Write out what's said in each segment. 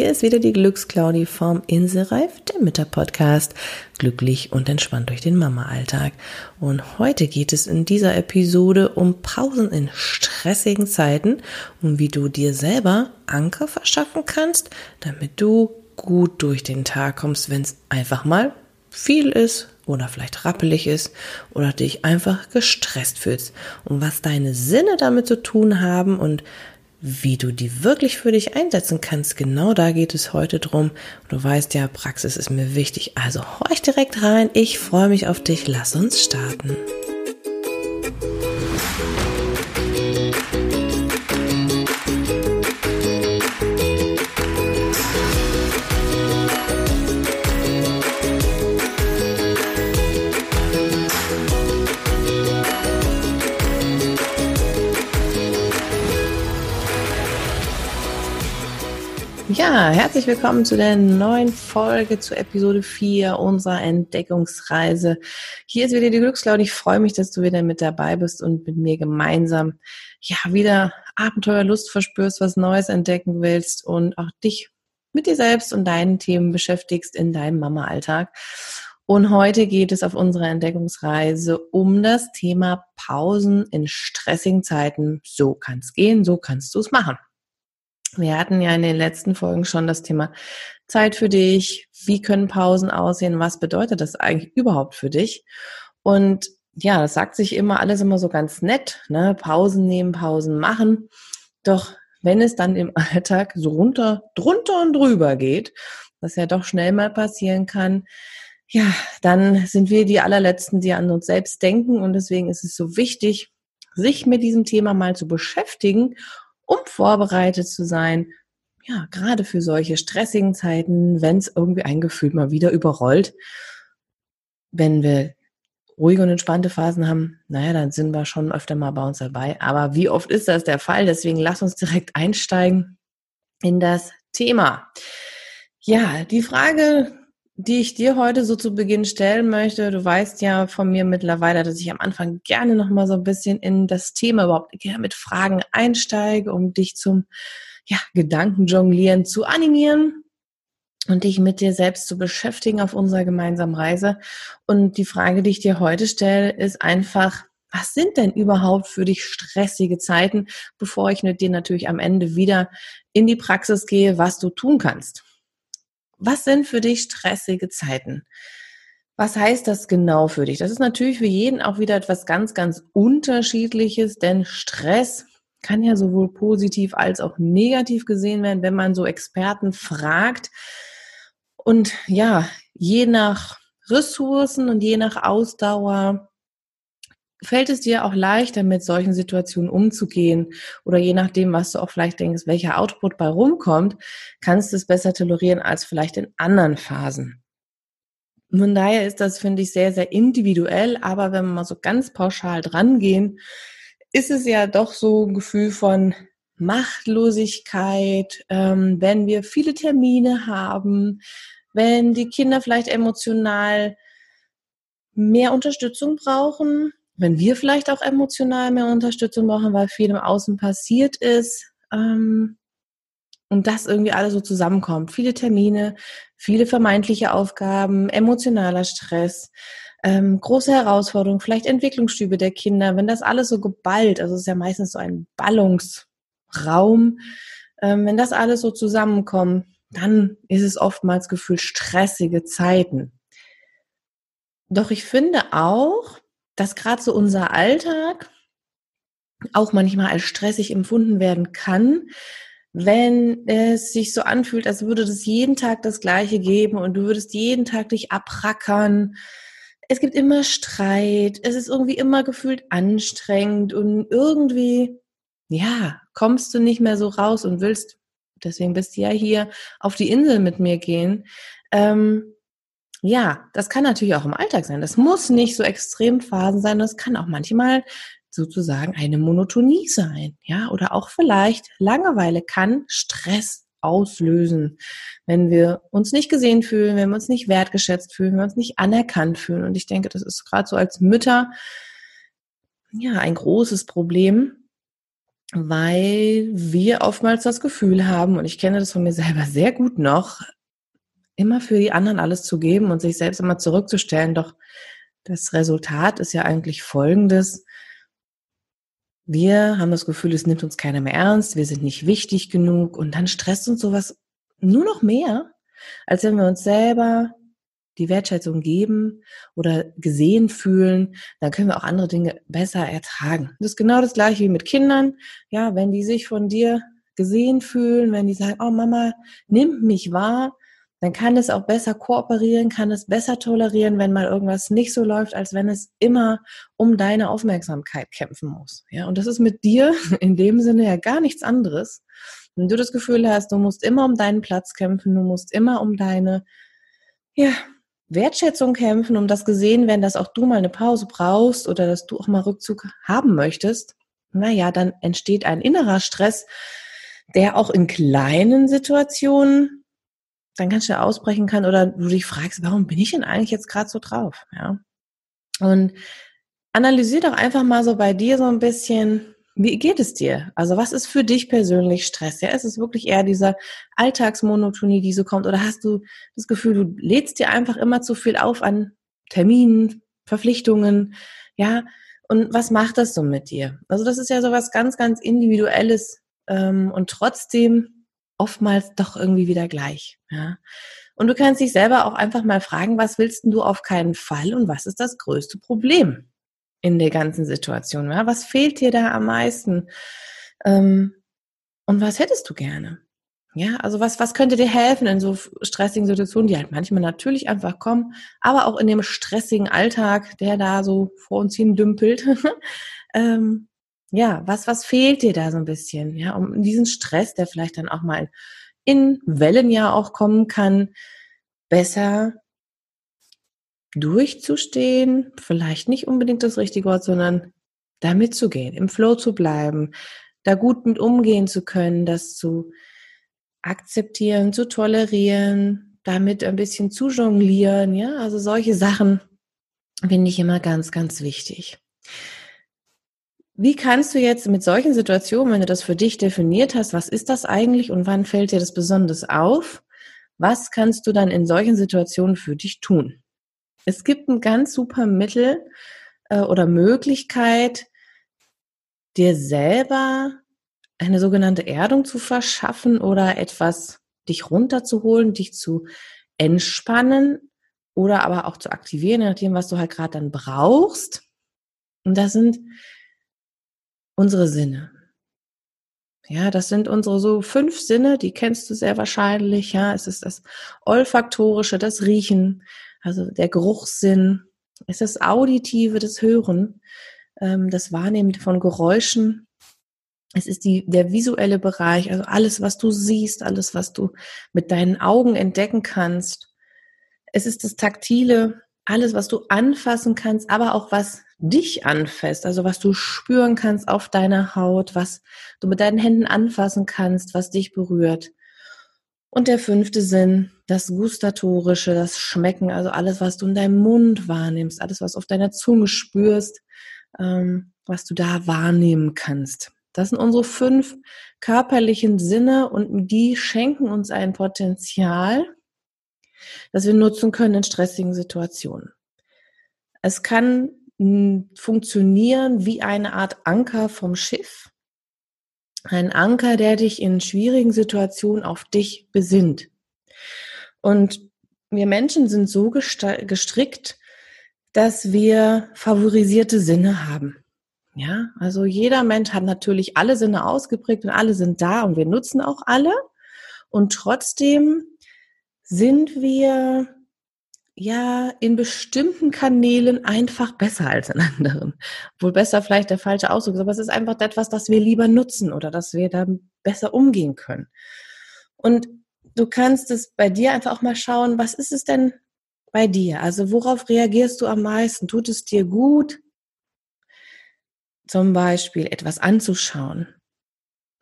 Hier ist wieder die Glücksclaudi vom Inselreif, der Mütter-Podcast. Glücklich und entspannt durch den Mama-Alltag. Und heute geht es in dieser Episode um Pausen in stressigen Zeiten und wie du dir selber Anker verschaffen kannst, damit du gut durch den Tag kommst, wenn es einfach mal viel ist oder vielleicht rappelig ist oder dich einfach gestresst fühlst und was deine Sinne damit zu tun haben und wie du die wirklich für dich einsetzen kannst. Genau da geht es heute drum. Du weißt ja, Praxis ist mir wichtig. Also horch direkt rein. Ich freue mich auf dich. Lass uns starten. Herzlich willkommen zu der neuen Folge, zu Episode 4 unserer Entdeckungsreise. Hier ist wieder die Glückscloud. Ich freue mich, dass du wieder mit dabei bist und mit mir gemeinsam ja wieder Abenteuerlust verspürst, was Neues entdecken willst und auch dich mit dir selbst und deinen Themen beschäftigst in deinem Mama-Alltag. Und heute geht es auf unserer Entdeckungsreise um das Thema Pausen in stressigen Zeiten. So kann es gehen, so kannst du es machen. Wir hatten ja in den letzten Folgen schon das Thema Zeit für dich. Wie können Pausen aussehen? Was bedeutet das eigentlich überhaupt für dich? Und ja, das sagt sich immer alles immer so ganz nett, ne? Pausen nehmen, Pausen machen. Doch wenn es dann im Alltag so runter, drunter und drüber geht, was ja doch schnell mal passieren kann, ja, dann sind wir die allerletzten, die an uns selbst denken. Und deswegen ist es so wichtig, sich mit diesem Thema mal zu beschäftigen um vorbereitet zu sein, ja, gerade für solche stressigen Zeiten, wenn es irgendwie ein Gefühl mal wieder überrollt. Wenn wir ruhige und entspannte Phasen haben, naja, dann sind wir schon öfter mal bei uns dabei. Aber wie oft ist das der Fall? Deswegen lass uns direkt einsteigen in das Thema. Ja, die Frage, die ich dir heute so zu Beginn stellen möchte. Du weißt ja von mir mittlerweile, dass ich am Anfang gerne noch mal so ein bisschen in das Thema überhaupt mit Fragen einsteige, um dich zum ja, Gedankenjonglieren zu animieren und dich mit dir selbst zu beschäftigen auf unserer gemeinsamen Reise. Und die Frage, die ich dir heute stelle, ist einfach, was sind denn überhaupt für dich stressige Zeiten, bevor ich mit dir natürlich am Ende wieder in die Praxis gehe, was du tun kannst? Was sind für dich stressige Zeiten? Was heißt das genau für dich? Das ist natürlich für jeden auch wieder etwas ganz, ganz unterschiedliches, denn Stress kann ja sowohl positiv als auch negativ gesehen werden, wenn man so Experten fragt. Und ja, je nach Ressourcen und je nach Ausdauer fällt es dir auch leichter, mit solchen Situationen umzugehen? Oder je nachdem, was du auch vielleicht denkst, welcher Output bei rumkommt, kannst du es besser tolerieren als vielleicht in anderen Phasen. Von daher ist das, finde ich, sehr, sehr individuell. Aber wenn wir mal so ganz pauschal drangehen, ist es ja doch so ein Gefühl von Machtlosigkeit, ähm, wenn wir viele Termine haben, wenn die Kinder vielleicht emotional mehr Unterstützung brauchen, wenn wir vielleicht auch emotional mehr Unterstützung brauchen, weil viel im Außen passiert ist ähm, und das irgendwie alles so zusammenkommt. Viele Termine, viele vermeintliche Aufgaben, emotionaler Stress, ähm, große Herausforderungen, vielleicht Entwicklungsstübe der Kinder, wenn das alles so geballt, also es ist ja meistens so ein Ballungsraum, ähm, wenn das alles so zusammenkommt, dann ist es oftmals gefühlt stressige Zeiten. Doch ich finde auch, dass gerade so unser Alltag auch manchmal als stressig empfunden werden kann, wenn es sich so anfühlt, als würde es jeden Tag das Gleiche geben und du würdest jeden Tag dich abrackern. Es gibt immer Streit, es ist irgendwie immer gefühlt anstrengend und irgendwie, ja, kommst du nicht mehr so raus und willst, deswegen bist du ja hier, auf die Insel mit mir gehen. Ähm, ja, das kann natürlich auch im Alltag sein. Das muss nicht so extrem Phasen sein. Das kann auch manchmal sozusagen eine Monotonie sein. Ja, oder auch vielleicht Langeweile kann Stress auslösen, wenn wir uns nicht gesehen fühlen, wenn wir uns nicht wertgeschätzt fühlen, wenn wir uns nicht anerkannt fühlen. Und ich denke, das ist gerade so als Mütter ja ein großes Problem, weil wir oftmals das Gefühl haben, und ich kenne das von mir selber sehr gut noch, immer für die anderen alles zu geben und sich selbst immer zurückzustellen. Doch das Resultat ist ja eigentlich folgendes. Wir haben das Gefühl, es nimmt uns keiner mehr ernst, wir sind nicht wichtig genug und dann stresst uns sowas nur noch mehr, als wenn wir uns selber die Wertschätzung geben oder gesehen fühlen, dann können wir auch andere Dinge besser ertragen. Das ist genau das gleiche wie mit Kindern. Ja, wenn die sich von dir gesehen fühlen, wenn die sagen, oh Mama, nimm mich wahr, dann kann es auch besser kooperieren, kann es besser tolerieren, wenn mal irgendwas nicht so läuft, als wenn es immer um deine Aufmerksamkeit kämpfen muss. Ja, und das ist mit dir in dem Sinne ja gar nichts anderes. Wenn du das Gefühl hast, du musst immer um deinen Platz kämpfen, du musst immer um deine, ja, Wertschätzung kämpfen, um das gesehen werden, dass auch du mal eine Pause brauchst oder dass du auch mal Rückzug haben möchtest, naja, dann entsteht ein innerer Stress, der auch in kleinen Situationen dann ganz schnell ausbrechen kann oder du dich fragst, warum bin ich denn eigentlich jetzt gerade so drauf? Ja. Und analysier doch einfach mal so bei dir so ein bisschen, wie geht es dir? Also was ist für dich persönlich Stress? Ja, ist es wirklich eher dieser Alltagsmonotonie, die so kommt? Oder hast du das Gefühl, du lädst dir einfach immer zu viel auf an Terminen, Verpflichtungen? Ja, und was macht das so mit dir? Also das ist ja so was ganz, ganz Individuelles ähm, und trotzdem oftmals doch irgendwie wieder gleich. Ja. Und du kannst dich selber auch einfach mal fragen, was willst du auf keinen Fall und was ist das größte Problem? in der ganzen Situation? Ja? Was fehlt dir da am meisten? Ähm, und was hättest du gerne? Ja, also was, was könnte dir helfen in so stressigen Situationen, die halt manchmal natürlich einfach kommen, aber auch in dem stressigen Alltag, der da so vor uns hin dümpelt. ähm, ja, was, was fehlt dir da so ein bisschen? Ja, um diesen Stress, der vielleicht dann auch mal in Wellen ja auch kommen kann, besser durchzustehen, vielleicht nicht unbedingt das richtige Wort, sondern da mitzugehen, im Flow zu bleiben, da gut mit umgehen zu können, das zu akzeptieren, zu tolerieren, damit ein bisschen zu jonglieren, ja, also solche Sachen finde ich immer ganz, ganz wichtig. Wie kannst du jetzt mit solchen Situationen, wenn du das für dich definiert hast, was ist das eigentlich und wann fällt dir das besonders auf? Was kannst du dann in solchen Situationen für dich tun? Es gibt ein ganz super Mittel äh, oder Möglichkeit, dir selber eine sogenannte Erdung zu verschaffen oder etwas dich runterzuholen, dich zu entspannen oder aber auch zu aktivieren, je nachdem, was du halt gerade dann brauchst. Und das sind unsere Sinne. Ja, das sind unsere so fünf Sinne, die kennst du sehr wahrscheinlich. Ja, es ist das Olfaktorische, das Riechen, also der Geruchssinn, es ist das Auditive, das Hören, ähm, das Wahrnehmen von Geräuschen. Es ist die, der visuelle Bereich, also alles, was du siehst, alles, was du mit deinen Augen entdecken kannst. Es ist das Taktile, alles, was du anfassen kannst, aber auch was dich anfasst, also was du spüren kannst auf deiner Haut, was du mit deinen Händen anfassen kannst, was dich berührt. Und der fünfte Sinn, das Gustatorische, das Schmecken, also alles, was du in deinem Mund wahrnimmst, alles, was auf deiner Zunge spürst, ähm, was du da wahrnehmen kannst. Das sind unsere fünf körperlichen Sinne und die schenken uns ein Potenzial, das wir nutzen können in stressigen Situationen. Es kann funktionieren wie eine Art Anker vom Schiff. Ein Anker, der dich in schwierigen Situationen auf dich besinnt. Und wir Menschen sind so gestrickt, dass wir favorisierte Sinne haben. Ja, also jeder Mensch hat natürlich alle Sinne ausgeprägt und alle sind da und wir nutzen auch alle. Und trotzdem sind wir ja in bestimmten Kanälen einfach besser als in anderen. Wohl besser vielleicht der falsche Ausdruck, aber es ist einfach etwas, das wir lieber nutzen oder dass wir da besser umgehen können. Und du kannst es bei dir einfach auch mal schauen, was ist es denn bei dir? Also worauf reagierst du am meisten? Tut es dir gut? Zum Beispiel etwas anzuschauen.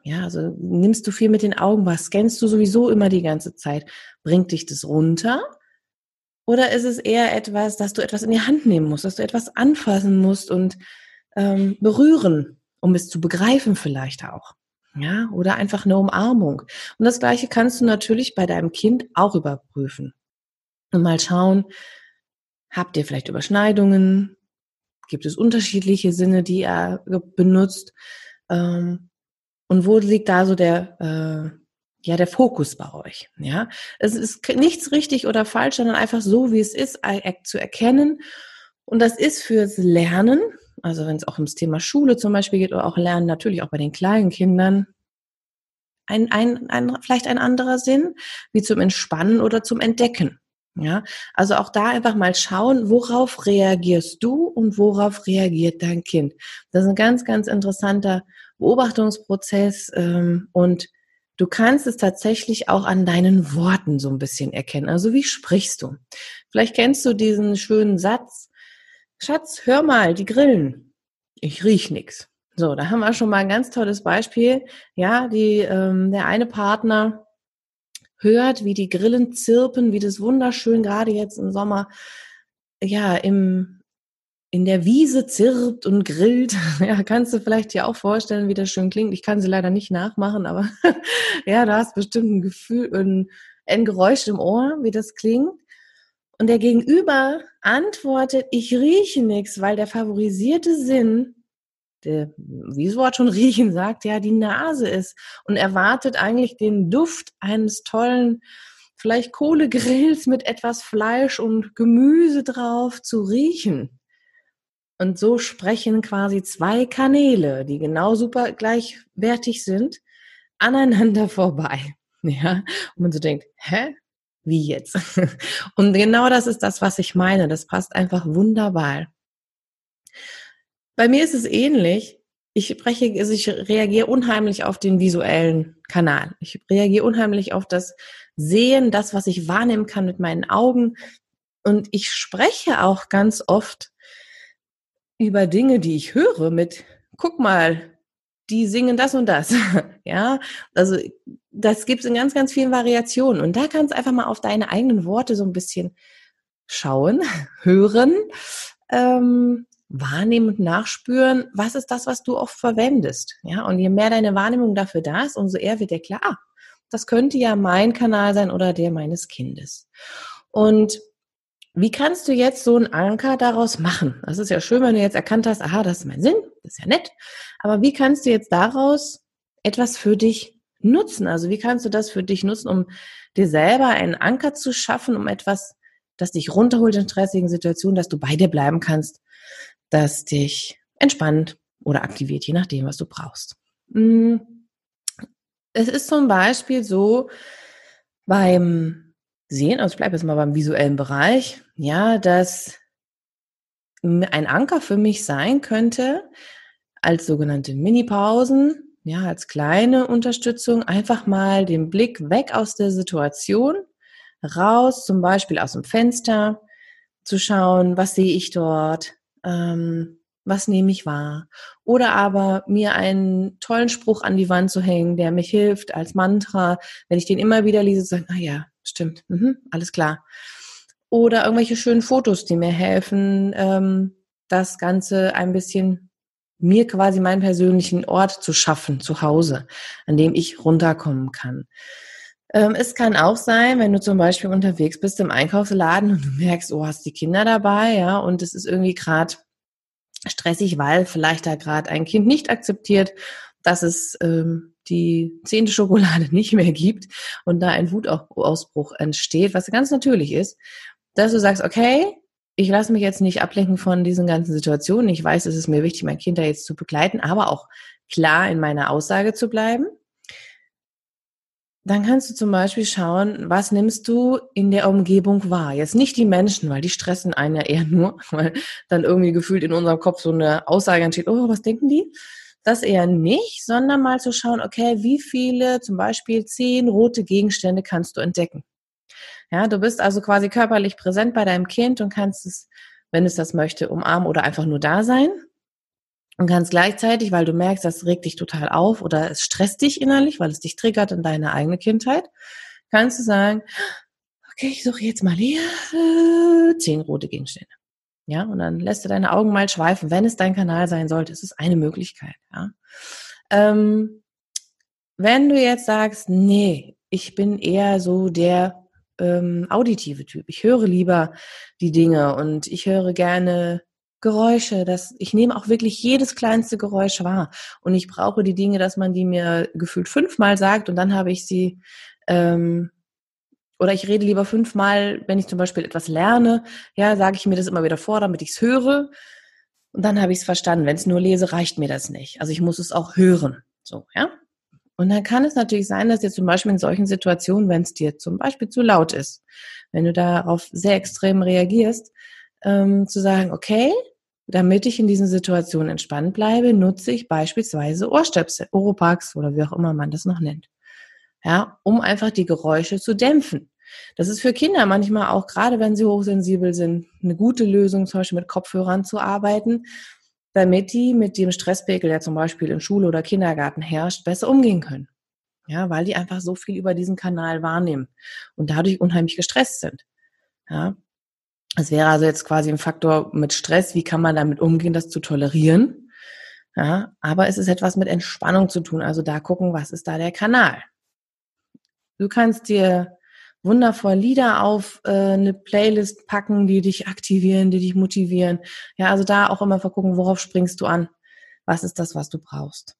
Ja, also nimmst du viel mit den Augen was? Scannst du sowieso immer die ganze Zeit? Bringt dich das runter? Oder ist es eher etwas, dass du etwas in die Hand nehmen musst, dass du etwas anfassen musst und ähm, berühren? um es zu begreifen vielleicht auch. Ja, oder einfach eine Umarmung. Und das Gleiche kannst du natürlich bei deinem Kind auch überprüfen. Und mal schauen, habt ihr vielleicht Überschneidungen? Gibt es unterschiedliche Sinne, die er benutzt? Ähm, und wo liegt da so der, äh, ja, der Fokus bei euch? Ja, es ist nichts richtig oder falsch, sondern einfach so, wie es ist, zu erkennen. Und das ist fürs Lernen, also wenn es auch ums Thema Schule zum Beispiel geht oder auch Lernen, natürlich auch bei den kleinen Kindern, ein, ein, ein, vielleicht ein anderer Sinn, wie zum Entspannen oder zum Entdecken. Ja, also auch da einfach mal schauen, worauf reagierst du und worauf reagiert dein Kind. Das ist ein ganz, ganz interessanter Beobachtungsprozess ähm, und du kannst es tatsächlich auch an deinen Worten so ein bisschen erkennen. Also wie sprichst du? Vielleicht kennst du diesen schönen Satz, Schatz, hör mal, die grillen. Ich riech nix. So, da haben wir schon mal ein ganz tolles Beispiel. Ja, die, ähm, der eine Partner hört, wie die Grillen zirpen, wie das wunderschön gerade jetzt im Sommer, ja, im, in der Wiese zirpt und grillt. Ja, kannst du vielleicht dir auch vorstellen, wie das schön klingt. Ich kann sie leider nicht nachmachen, aber ja, du hast bestimmt ein Gefühl, ein, ein Geräusch im Ohr, wie das klingt. Und der Gegenüber antwortet, ich rieche nichts, weil der favorisierte Sinn der, wie das Wort schon riechen sagt, ja, die Nase ist und erwartet eigentlich den Duft eines tollen, vielleicht Kohlegrills mit etwas Fleisch und Gemüse drauf zu riechen. Und so sprechen quasi zwei Kanäle, die genau super gleichwertig sind, aneinander vorbei. Ja, und man so denkt, hä? Wie jetzt? Und genau das ist das, was ich meine. Das passt einfach wunderbar. Bei mir ist es ähnlich. Ich spreche, also ich reagiere unheimlich auf den visuellen Kanal. Ich reagiere unheimlich auf das Sehen, das, was ich wahrnehmen kann mit meinen Augen. Und ich spreche auch ganz oft über Dinge, die ich höre mit, guck mal, die singen das und das. ja, also das gibt es in ganz, ganz vielen Variationen. Und da kannst du einfach mal auf deine eigenen Worte so ein bisschen schauen, hören. Ähm, wahrnehmen und nachspüren, was ist das, was du oft verwendest. Ja, und je mehr deine Wahrnehmung dafür da ist, umso eher wird dir klar, ah, das könnte ja mein Kanal sein oder der meines Kindes. Und wie kannst du jetzt so einen Anker daraus machen? Das ist ja schön, wenn du jetzt erkannt hast, aha, das ist mein Sinn, das ist ja nett. Aber wie kannst du jetzt daraus etwas für dich nutzen? Also wie kannst du das für dich nutzen, um dir selber einen Anker zu schaffen, um etwas, das dich runterholt in stressigen Situationen, dass du bei dir bleiben kannst, das dich entspannt oder aktiviert, je nachdem, was du brauchst. Mm. Es ist zum Beispiel so beim Sehen, also ich bleibe jetzt mal beim visuellen Bereich, ja, dass ein Anker für mich sein könnte, als sogenannte Mini-Pausen, ja, als kleine Unterstützung, einfach mal den Blick weg aus der Situation, raus, zum Beispiel aus dem Fenster, zu schauen, was sehe ich dort, ähm, was nehme ich wahr? Oder aber mir einen tollen Spruch an die Wand zu hängen, der mich hilft als Mantra, wenn ich den immer wieder lese, zu sagen, ah ja, stimmt, mhm, alles klar. Oder irgendwelche schönen Fotos, die mir helfen, ähm, das Ganze ein bisschen mir quasi meinen persönlichen Ort zu schaffen, zu Hause, an dem ich runterkommen kann. Ähm, es kann auch sein, wenn du zum Beispiel unterwegs bist im Einkaufsladen und du merkst, oh, hast die Kinder dabei, ja, und es ist irgendwie gerade stressig, weil vielleicht da gerade ein Kind nicht akzeptiert, dass es ähm, die zehnte Schokolade nicht mehr gibt und da ein Wutausbruch entsteht, was ganz natürlich ist, dass du sagst, okay, ich lasse mich jetzt nicht ablenken von diesen ganzen Situationen. Ich weiß, es ist mir wichtig, mein Kind da jetzt zu begleiten, aber auch klar in meiner Aussage zu bleiben dann kannst du zum Beispiel schauen, was nimmst du in der Umgebung wahr? Jetzt nicht die Menschen, weil die stressen einen ja eher nur, weil dann irgendwie gefühlt in unserem Kopf so eine Aussage entsteht, oh, was denken die? Das eher nicht, sondern mal zu schauen, okay, wie viele, zum Beispiel zehn rote Gegenstände kannst du entdecken? Ja, du bist also quasi körperlich präsent bei deinem Kind und kannst es, wenn es das möchte, umarmen oder einfach nur da sein. Und ganz gleichzeitig, weil du merkst, das regt dich total auf oder es stresst dich innerlich, weil es dich triggert in deine eigene Kindheit, kannst du sagen, okay, ich suche jetzt mal hier äh, zehn rote Gegenstände. Ja, und dann lässt du deine Augen mal schweifen. Wenn es dein Kanal sein sollte, ist es eine Möglichkeit. Ja. Ähm, wenn du jetzt sagst, nee, ich bin eher so der ähm, auditive Typ. Ich höre lieber die Dinge und ich höre gerne Geräusche, dass ich nehme auch wirklich jedes kleinste Geräusch wahr und ich brauche die Dinge, dass man die mir gefühlt fünfmal sagt und dann habe ich sie ähm, oder ich rede lieber fünfmal, wenn ich zum Beispiel etwas lerne, ja, sage ich mir das immer wieder vor, damit ich es höre und dann habe ich es verstanden. Wenn es nur lese, reicht mir das nicht. Also ich muss es auch hören, so ja. Und dann kann es natürlich sein, dass dir zum Beispiel in solchen Situationen, wenn es dir zum Beispiel zu laut ist, wenn du darauf sehr extrem reagierst, ähm, zu sagen, okay, damit ich in diesen Situationen entspannt bleibe, nutze ich beispielsweise Ohrstöpsel, Oropax oder wie auch immer man das noch nennt. Ja, um einfach die Geräusche zu dämpfen. Das ist für Kinder manchmal auch, gerade wenn sie hochsensibel sind, eine gute Lösung, zum Beispiel mit Kopfhörern zu arbeiten, damit die mit dem Stresspegel, der zum Beispiel in Schule oder Kindergarten herrscht, besser umgehen können. Ja, weil die einfach so viel über diesen Kanal wahrnehmen und dadurch unheimlich gestresst sind. Ja, es wäre also jetzt quasi ein Faktor mit Stress, wie kann man damit umgehen, das zu tolerieren. Ja, aber es ist etwas mit Entspannung zu tun. Also da gucken, was ist da der Kanal. Du kannst dir wundervoll Lieder auf äh, eine Playlist packen, die dich aktivieren, die dich motivieren. Ja, also da auch immer vergucken, worauf springst du an? Was ist das, was du brauchst?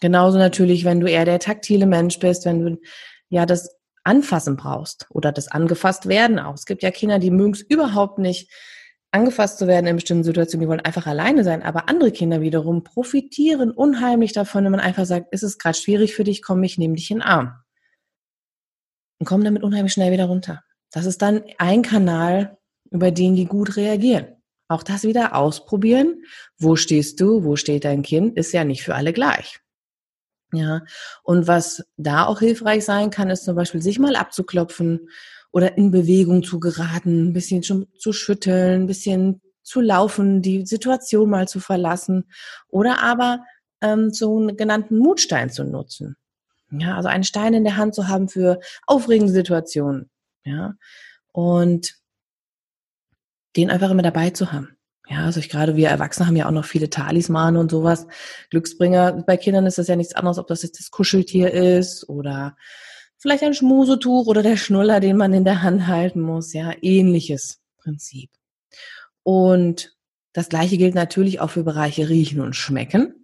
Genauso natürlich, wenn du eher der taktile Mensch bist, wenn du ja das Anfassen brauchst oder das angefasst werden auch. Es gibt ja Kinder, die mögen es überhaupt nicht, angefasst zu werden in bestimmten Situationen, die wollen einfach alleine sein. Aber andere Kinder wiederum profitieren unheimlich davon, wenn man einfach sagt, ist es gerade schwierig für dich, komm, ich nehme dich in den Arm. Und kommen damit unheimlich schnell wieder runter. Das ist dann ein Kanal, über den die gut reagieren. Auch das wieder ausprobieren. Wo stehst du? Wo steht dein Kind? Ist ja nicht für alle gleich. Ja, und was da auch hilfreich sein kann, ist zum Beispiel sich mal abzuklopfen oder in Bewegung zu geraten, ein bisschen zu schütteln, ein bisschen zu laufen, die Situation mal zu verlassen oder aber ähm, so einen genannten Mutstein zu nutzen. Ja, also einen Stein in der Hand zu haben für aufregende Situationen. Ja, und den einfach immer dabei zu haben. Ja, also ich gerade wir Erwachsene haben ja auch noch viele Talismane und sowas. Glücksbringer. Bei Kindern ist das ja nichts anderes, ob das jetzt das Kuscheltier ist oder vielleicht ein Schmusetuch oder der Schnuller, den man in der Hand halten muss. Ja, ähnliches Prinzip. Und das Gleiche gilt natürlich auch für Bereiche Riechen und Schmecken.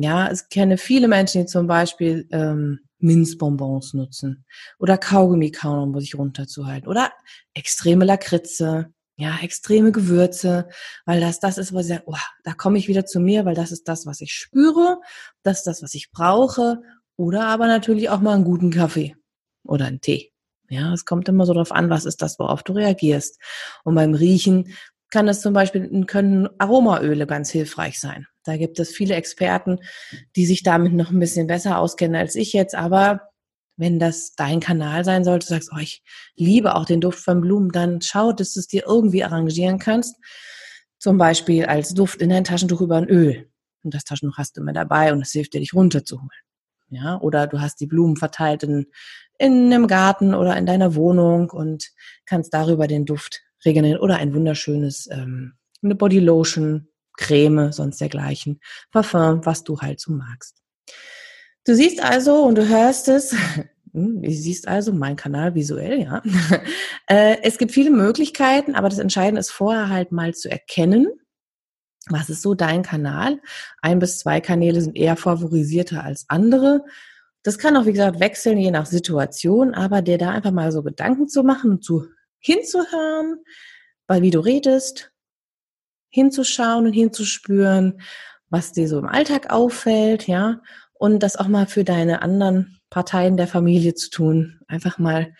Ja, es kenne viele Menschen, die zum Beispiel ähm, Minzbonbons nutzen oder Kaugummi kauen, um sich runterzuhalten oder extreme Lakritze ja, extreme Gewürze, weil das das ist, was ich sage, oh, da komme ich wieder zu mir, weil das ist das, was ich spüre, das ist das, was ich brauche, oder aber natürlich auch mal einen guten Kaffee oder einen Tee. Ja, es kommt immer so darauf an, was ist das, worauf du reagierst. Und beim Riechen kann es zum Beispiel, können Aromaöle ganz hilfreich sein. Da gibt es viele Experten, die sich damit noch ein bisschen besser auskennen als ich jetzt, aber wenn das dein Kanal sein sollte, du sagst, oh, ich liebe auch den Duft von Blumen, dann schau, dass du es dir irgendwie arrangieren kannst. Zum Beispiel als Duft in dein Taschentuch über ein Öl. Und das Taschentuch hast du immer dabei und es hilft dir, dich runterzuholen. Ja, oder du hast die Blumen verteilt in, in einem Garten oder in deiner Wohnung und kannst darüber den Duft regeln oder ein wunderschönes, ähm, eine Bodylotion, Creme, sonst dergleichen, Parfum, was du halt so magst. Du siehst also und du hörst es, hm, du siehst also mein Kanal visuell, ja. Äh, es gibt viele Möglichkeiten, aber das Entscheidende ist vorher halt mal zu erkennen, was ist so dein Kanal. Ein bis zwei Kanäle sind eher favorisierter als andere. Das kann auch, wie gesagt, wechseln, je nach Situation, aber dir da einfach mal so Gedanken zu machen und zu hinzuhören, weil wie du redest, hinzuschauen und hinzuspüren, was dir so im Alltag auffällt, ja, und das auch mal für deine anderen Parteien der Familie zu tun. Einfach mal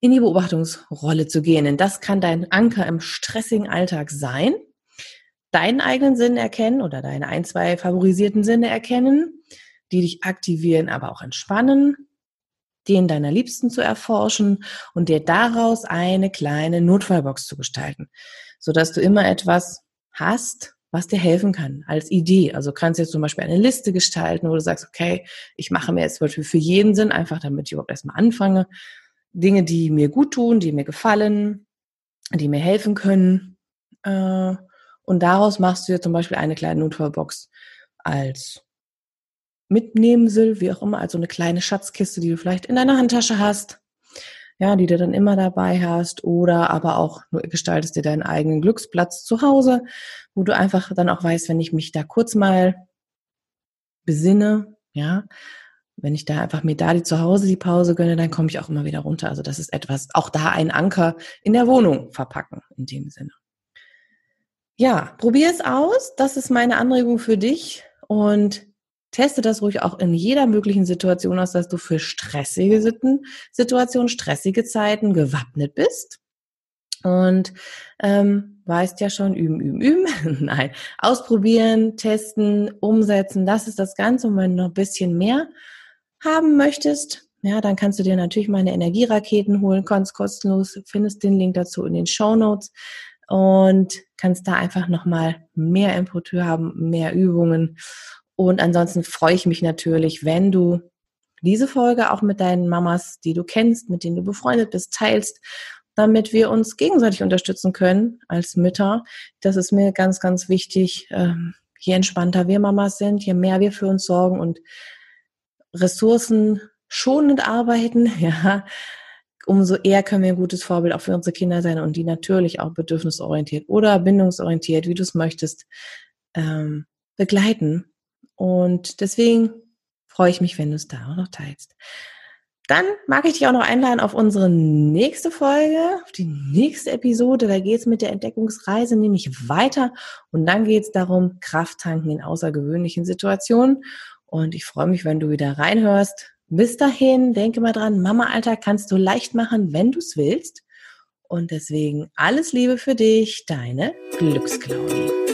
in die Beobachtungsrolle zu gehen. Denn das kann dein Anker im stressigen Alltag sein. Deinen eigenen Sinn erkennen oder deine ein, zwei favorisierten Sinne erkennen, die dich aktivieren, aber auch entspannen, den deiner Liebsten zu erforschen und dir daraus eine kleine Notfallbox zu gestalten, sodass du immer etwas hast, was dir helfen kann als Idee. Also kannst du jetzt zum Beispiel eine Liste gestalten, wo du sagst, okay, ich mache mir jetzt für jeden Sinn, einfach damit ich überhaupt erstmal anfange, Dinge, die mir gut tun, die mir gefallen, die mir helfen können. Äh, und daraus machst du dir zum Beispiel eine kleine Notfallbox als Mitnehmsel, wie auch immer, also eine kleine Schatzkiste, die du vielleicht in deiner Handtasche hast, ja, die du dann immer dabei hast, oder aber auch gestaltest dir deinen eigenen Glücksplatz zu Hause, wo du einfach dann auch weißt, wenn ich mich da kurz mal besinne, ja, wenn ich da einfach mir da die zu Hause die Pause gönne, dann komme ich auch immer wieder runter. Also das ist etwas, auch da ein Anker in der Wohnung verpacken, in dem Sinne. Ja, probier es aus. Das ist meine Anregung für dich und teste das ruhig auch in jeder möglichen Situation aus, dass du für stressige Situationen, stressige Zeiten gewappnet bist. Und ähm, weißt ja schon, üben, üben, üben. Nein, ausprobieren, testen, umsetzen, das ist das Ganze. Und wenn du noch ein bisschen mehr haben möchtest, ja, dann kannst du dir natürlich meine Energieraketen holen, ganz kostenlos. Findest den Link dazu in den Show Notes und kannst da einfach nochmal mehr Input haben, mehr Übungen. Und ansonsten freue ich mich natürlich, wenn du diese Folge auch mit deinen Mamas, die du kennst, mit denen du befreundet bist, teilst, damit wir uns gegenseitig unterstützen können als Mütter. Das ist mir ganz, ganz wichtig. Ähm, je entspannter wir Mamas sind, je mehr wir für uns sorgen und Ressourcen schonend arbeiten, ja, umso eher können wir ein gutes Vorbild auch für unsere Kinder sein und die natürlich auch bedürfnisorientiert oder bindungsorientiert, wie du es möchtest, ähm, begleiten. Und deswegen freue ich mich, wenn du es da auch noch teilst. Dann mag ich dich auch noch einladen auf unsere nächste Folge, auf die nächste Episode. Da geht es mit der Entdeckungsreise nämlich weiter. Und dann geht es darum, Kraft tanken in außergewöhnlichen Situationen. Und ich freue mich, wenn du wieder reinhörst. Bis dahin, denke mal dran, Mama-Alltag kannst du leicht machen, wenn du es willst. Und deswegen alles Liebe für dich, deine Glücksclaudie.